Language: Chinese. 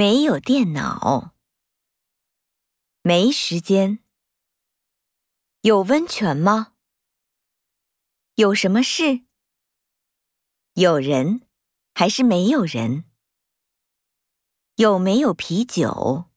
没有电脑。没时间。有温泉吗？有什么事？有人还是没有人？有没有啤酒？